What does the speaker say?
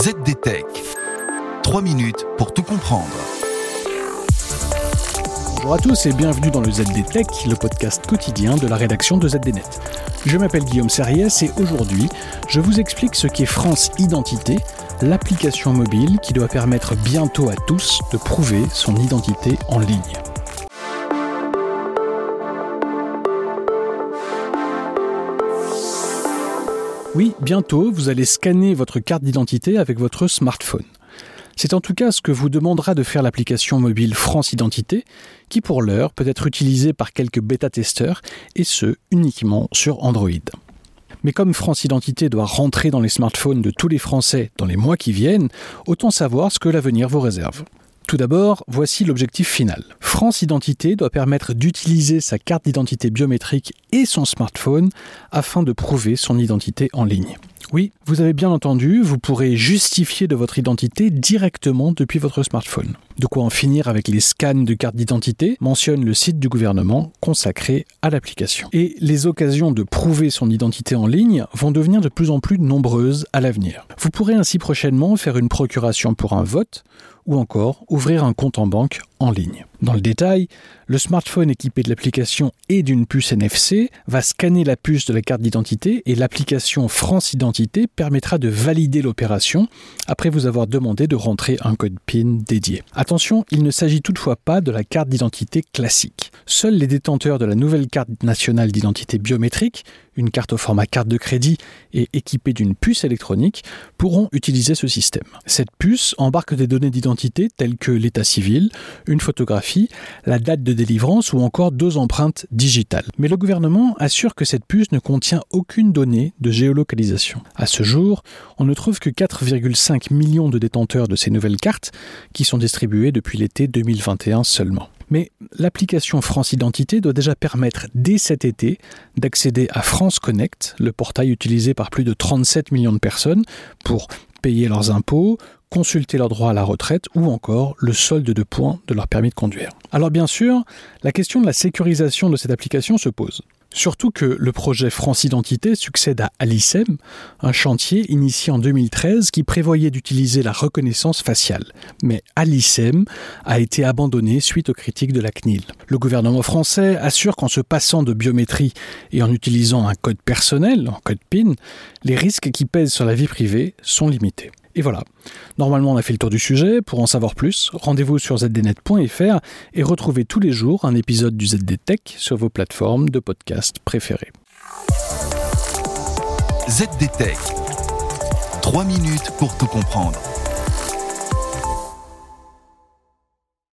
ZDTech. 3 minutes pour tout comprendre. Bonjour à tous et bienvenue dans le ZDTech, le podcast quotidien de la rédaction de ZDNet. Je m'appelle Guillaume Serriès et aujourd'hui, je vous explique ce qu'est France Identité, l'application mobile qui doit permettre bientôt à tous de prouver son identité en ligne. Oui, bientôt, vous allez scanner votre carte d'identité avec votre smartphone. C'est en tout cas ce que vous demandera de faire l'application mobile France Identité, qui pour l'heure peut être utilisée par quelques bêta-testeurs, et ce, uniquement sur Android. Mais comme France Identité doit rentrer dans les smartphones de tous les Français dans les mois qui viennent, autant savoir ce que l'avenir vous réserve. Tout d'abord, voici l'objectif final. France Identité doit permettre d'utiliser sa carte d'identité biométrique et son smartphone afin de prouver son identité en ligne. Oui, vous avez bien entendu, vous pourrez justifier de votre identité directement depuis votre smartphone. De quoi en finir avec les scans de carte d'identité mentionne le site du gouvernement consacré à l'application. Et les occasions de prouver son identité en ligne vont devenir de plus en plus nombreuses à l'avenir. Vous pourrez ainsi prochainement faire une procuration pour un vote ou encore ouvrir un compte en banque ligne. Dans le détail, le smartphone équipé de l'application et d'une puce NFC va scanner la puce de la carte d'identité et l'application France Identité permettra de valider l'opération après vous avoir demandé de rentrer un code PIN dédié. Attention, il ne s'agit toutefois pas de la carte d'identité classique. Seuls les détenteurs de la nouvelle carte nationale d'identité biométrique, une carte au format carte de crédit et équipée d'une puce électronique, pourront utiliser ce système. Cette puce embarque des données d'identité telles que l'état civil, une photographie, la date de délivrance ou encore deux empreintes digitales. Mais le gouvernement assure que cette puce ne contient aucune donnée de géolocalisation. À ce jour, on ne trouve que 4,5 millions de détenteurs de ces nouvelles cartes qui sont distribuées depuis l'été 2021 seulement. Mais l'application France Identité doit déjà permettre dès cet été d'accéder à France Connect, le portail utilisé par plus de 37 millions de personnes pour payer leurs impôts, consulter leurs droits à la retraite ou encore le solde de points de leur permis de conduire. Alors bien sûr, la question de la sécurisation de cette application se pose. Surtout que le projet France Identité succède à Alicem, un chantier initié en 2013 qui prévoyait d'utiliser la reconnaissance faciale. Mais Alicem a été abandonné suite aux critiques de la CNIL. Le gouvernement français assure qu'en se passant de biométrie et en utilisant un code personnel, un code PIN, les risques qui pèsent sur la vie privée sont limités. Et voilà. Normalement, on a fait le tour du sujet. Pour en savoir plus, rendez-vous sur zdnet.fr et retrouvez tous les jours un épisode du ZDTech sur vos plateformes de podcast préférées. ZDTech. 3 minutes pour tout comprendre.